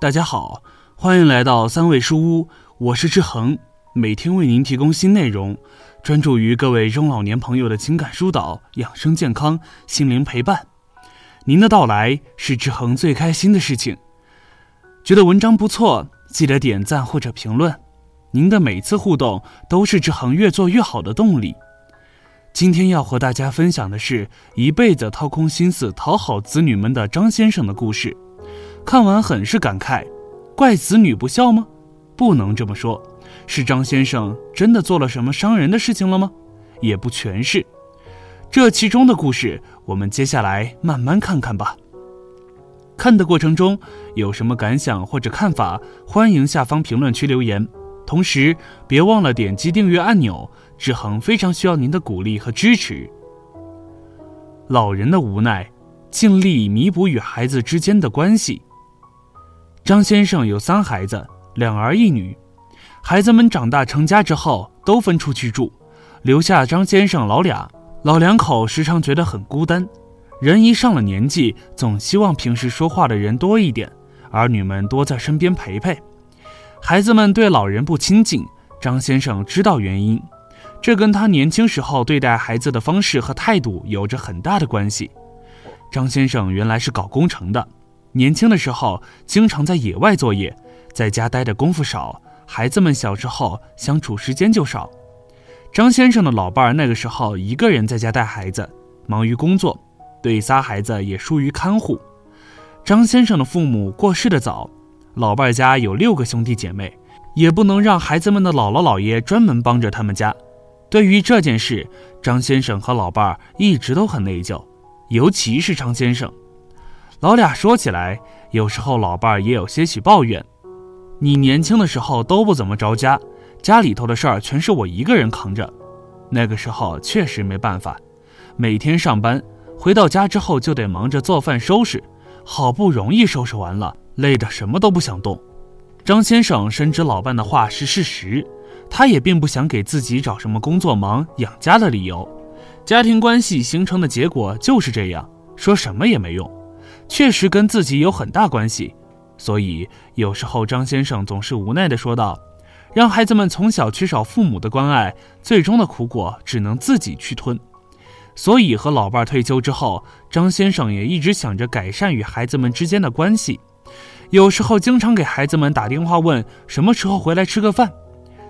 大家好，欢迎来到三味书屋，我是志恒，每天为您提供新内容，专注于各位中老年朋友的情感疏导、养生健康、心灵陪伴。您的到来是志恒最开心的事情。觉得文章不错，记得点赞或者评论，您的每次互动都是志恒越做越好的动力。今天要和大家分享的是一辈子掏空心思讨好子女们的张先生的故事。看完很是感慨，怪子女不孝吗？不能这么说，是张先生真的做了什么伤人的事情了吗？也不全是。这其中的故事，我们接下来慢慢看看吧。看的过程中有什么感想或者看法，欢迎下方评论区留言。同时，别忘了点击订阅按钮。志恒非常需要您的鼓励和支持。老人的无奈，尽力弥补与孩子之间的关系。张先生有三孩子，两儿一女。孩子们长大成家之后，都分出去住，留下张先生老俩。老两口时常觉得很孤单。人一上了年纪，总希望平时说话的人多一点，儿女们多在身边陪陪。孩子们对老人不亲近，张先生知道原因。这跟他年轻时候对待孩子的方式和态度有着很大的关系。张先生原来是搞工程的，年轻的时候经常在野外作业，在家待的功夫少，孩子们小时候相处时间就少。张先生的老伴儿那个时候一个人在家带孩子，忙于工作，对仨孩子也疏于看护。张先生的父母过世的早，老伴儿家有六个兄弟姐妹，也不能让孩子们的姥姥姥爷专门帮着他们家。对于这件事，张先生和老伴儿一直都很内疚，尤其是张先生。老俩说起来，有时候老伴儿也有些许抱怨：“你年轻的时候都不怎么着家，家里头的事儿全是我一个人扛着。那个时候确实没办法，每天上班回到家之后就得忙着做饭收拾，好不容易收拾完了，累得什么都不想动。”张先生深知老伴的话是事实。他也并不想给自己找什么工作忙养家的理由，家庭关系形成的结果就是这样，说什么也没用，确实跟自己有很大关系。所以有时候张先生总是无奈地说道：“让孩子们从小缺少父母的关爱，最终的苦果只能自己去吞。”所以和老伴退休之后，张先生也一直想着改善与孩子们之间的关系，有时候经常给孩子们打电话问什么时候回来吃个饭。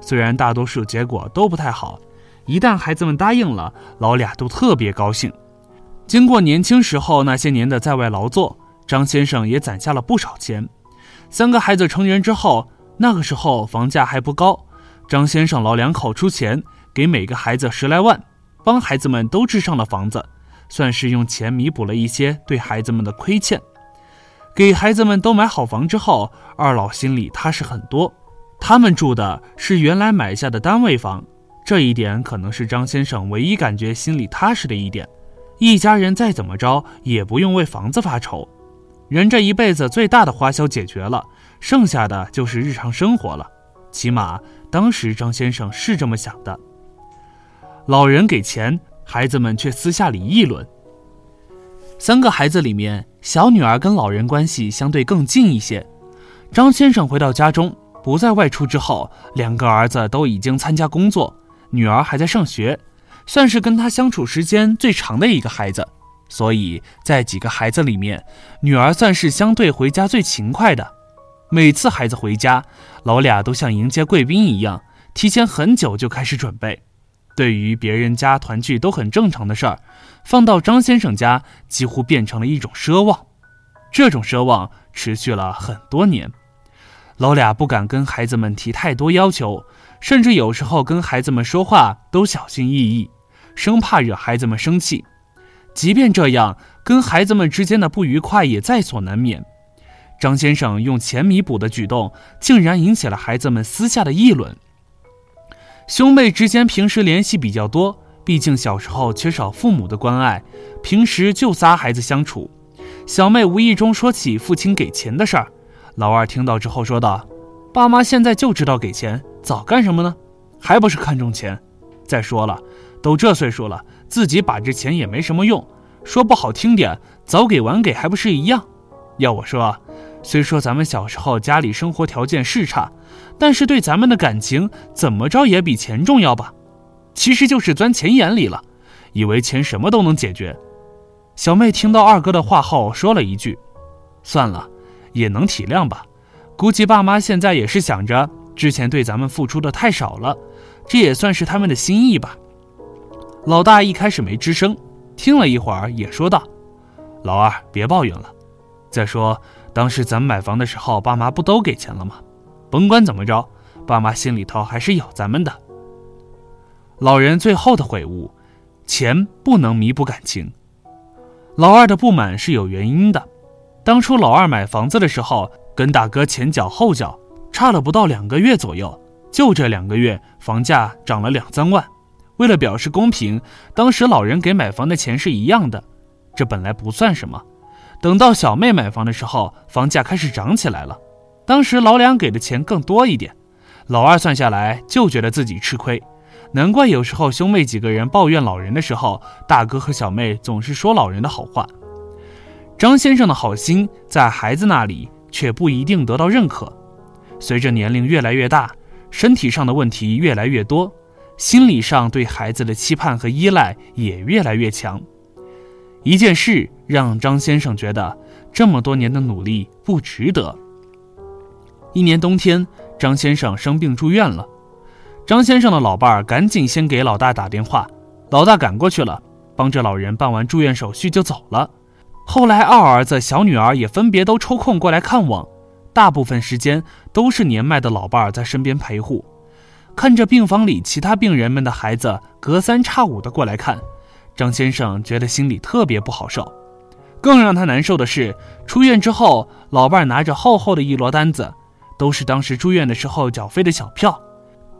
虽然大多数结果都不太好，一旦孩子们答应了，老俩都特别高兴。经过年轻时候那些年的在外劳作，张先生也攒下了不少钱。三个孩子成人之后，那个时候房价还不高，张先生老两口出钱给每个孩子十来万，帮孩子们都置上了房子，算是用钱弥补了一些对孩子们的亏欠。给孩子们都买好房之后，二老心里踏实很多。他们住的是原来买下的单位房，这一点可能是张先生唯一感觉心里踏实的一点。一家人再怎么着也不用为房子发愁，人这一辈子最大的花销解决了，剩下的就是日常生活了。起码当时张先生是这么想的。老人给钱，孩子们却私下里议论。三个孩子里面，小女儿跟老人关系相对更近一些。张先生回到家中。不再外出之后，两个儿子都已经参加工作，女儿还在上学，算是跟他相处时间最长的一个孩子。所以在几个孩子里面，女儿算是相对回家最勤快的。每次孩子回家，老俩都像迎接贵宾一样，提前很久就开始准备。对于别人家团聚都很正常的事儿，放到张先生家几乎变成了一种奢望。这种奢望持续了很多年。老俩不敢跟孩子们提太多要求，甚至有时候跟孩子们说话都小心翼翼，生怕惹孩子们生气。即便这样，跟孩子们之间的不愉快也在所难免。张先生用钱弥补的举动，竟然引起了孩子们私下的议论。兄妹之间平时联系比较多，毕竟小时候缺少父母的关爱，平时就仨孩子相处。小妹无意中说起父亲给钱的事儿。老二听到之后说道：“爸妈现在就知道给钱，早干什么呢？还不是看重钱。再说了，都这岁数了，自己把这钱也没什么用。说不好听点，早给晚给还不是一样？要我说，虽说咱们小时候家里生活条件是差，但是对咱们的感情怎么着也比钱重要吧？其实就是钻钱眼里了，以为钱什么都能解决。小妹听到二哥的话后，说了一句：“算了，也能体谅吧。估计爸妈现在也是想着之前对咱们付出的太少了，这也算是他们的心意吧。”老大一开始没吱声，听了一会儿也说道：“老二，别抱怨了。再说当时咱们买房的时候，爸妈不都给钱了吗？甭管怎么着，爸妈心里头还是有咱们的。”老人最后的悔悟：钱不能弥补感情。老二的不满是有原因的。当初老二买房子的时候，跟大哥前脚后脚，差了不到两个月左右，就这两个月，房价涨了两三万。为了表示公平，当时老人给买房的钱是一样的，这本来不算什么。等到小妹买房的时候，房价开始涨起来了，当时老两给的钱更多一点，老二算下来就觉得自己吃亏，难怪有时候兄妹几个人抱怨老人的时候，大哥和小妹总是说老人的好话。张先生的好心在孩子那里却不一定得到认可，随着年龄越来越大，身体上的问题越来越多。心理上对孩子的期盼和依赖也越来越强。一件事让张先生觉得这么多年的努力不值得。一年冬天，张先生生病住院了。张先生的老伴儿赶紧先给老大打电话，老大赶过去了，帮着老人办完住院手续就走了。后来二儿子、小女儿也分别都抽空过来看望，大部分时间都是年迈的老伴儿在身边陪护。看着病房里其他病人们的孩子隔三差五的过来看，张先生觉得心里特别不好受。更让他难受的是，出院之后，老伴拿着厚厚的一摞单子，都是当时住院的时候缴费的小票。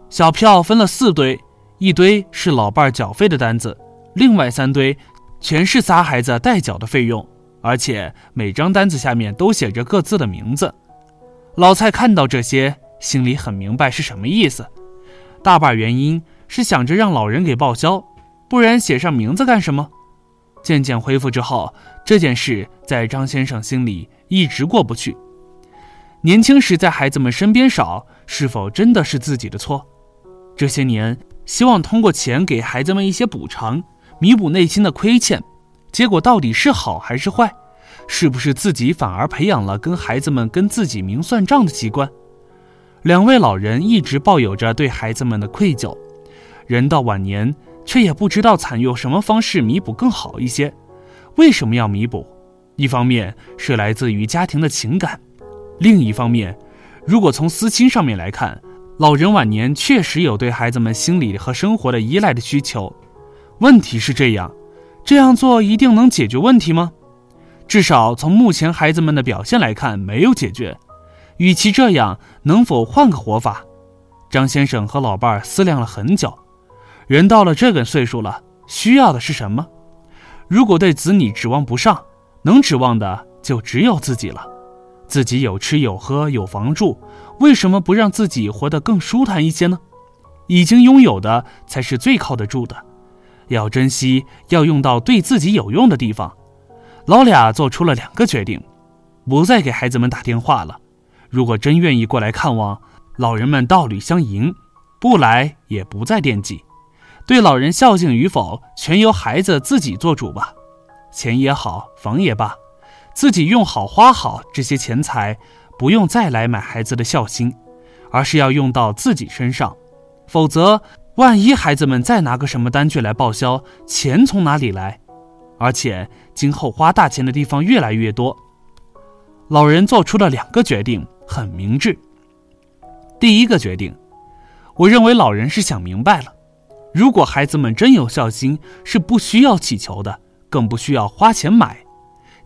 小票分了四堆，一堆是老伴缴费的单子，另外三堆全是仨孩子代缴的费用，而且每张单子下面都写着各自的名字。老蔡看到这些，心里很明白是什么意思。大半原因是想着让老人给报销，不然写上名字干什么？渐渐恢复之后，这件事在张先生心里一直过不去。年轻时在孩子们身边少，是否真的是自己的错？这些年希望通过钱给孩子们一些补偿，弥补内心的亏欠，结果到底是好还是坏？是不是自己反而培养了跟孩子们跟自己明算账的习惯？两位老人一直抱有着对孩子们的愧疚，人到晚年却也不知道采用什么方式弥补更好一些。为什么要弥补？一方面是来自于家庭的情感，另一方面，如果从私心上面来看，老人晚年确实有对孩子们心理和生活的依赖的需求。问题是这样，这样做一定能解决问题吗？至少从目前孩子们的表现来看，没有解决。与其这样，能否换个活法？张先生和老伴儿思量了很久。人到了这个岁数了，需要的是什么？如果对子女指望不上，能指望的就只有自己了。自己有吃有喝有房住，为什么不让自己活得更舒坦一些呢？已经拥有的才是最靠得住的，要珍惜，要用到对自己有用的地方。老俩做出了两个决定，不再给孩子们打电话了。如果真愿意过来看望，老人们道理相迎；不来也不再惦记。对老人孝敬与否，全由孩子自己做主吧。钱也好，房也罢，自己用好花好这些钱财，不用再来买孩子的孝心，而是要用到自己身上。否则，万一孩子们再拿个什么单据来报销，钱从哪里来？而且今后花大钱的地方越来越多。老人做出了两个决定。很明智。第一个决定，我认为老人是想明白了，如果孩子们真有孝心，是不需要乞求的，更不需要花钱买。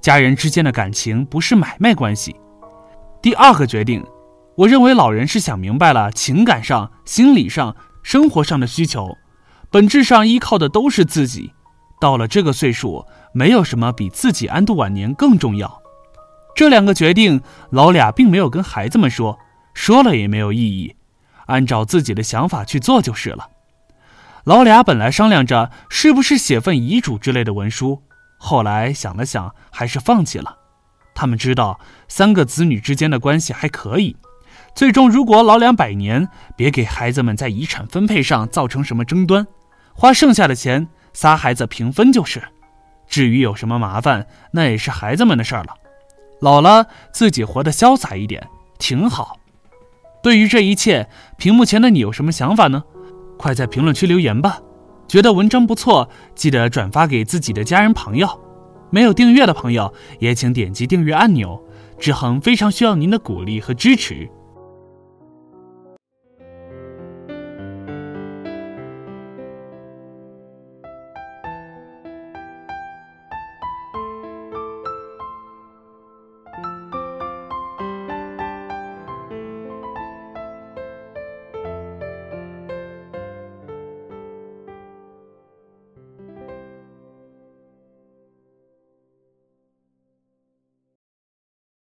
家人之间的感情不是买卖关系。第二个决定，我认为老人是想明白了情感上、心理上、生活上的需求，本质上依靠的都是自己。到了这个岁数，没有什么比自己安度晚年更重要。这两个决定，老俩并没有跟孩子们说，说了也没有意义，按照自己的想法去做就是了。老俩本来商量着是不是写份遗嘱之类的文书，后来想了想，还是放弃了。他们知道三个子女之间的关系还可以。最终，如果老两百年，别给孩子们在遗产分配上造成什么争端，花剩下的钱仨孩子平分就是。至于有什么麻烦，那也是孩子们的事儿了。老了自己活得潇洒一点，挺好。对于这一切，屏幕前的你有什么想法呢？快在评论区留言吧。觉得文章不错，记得转发给自己的家人朋友。没有订阅的朋友，也请点击订阅按钮。志恒非常需要您的鼓励和支持。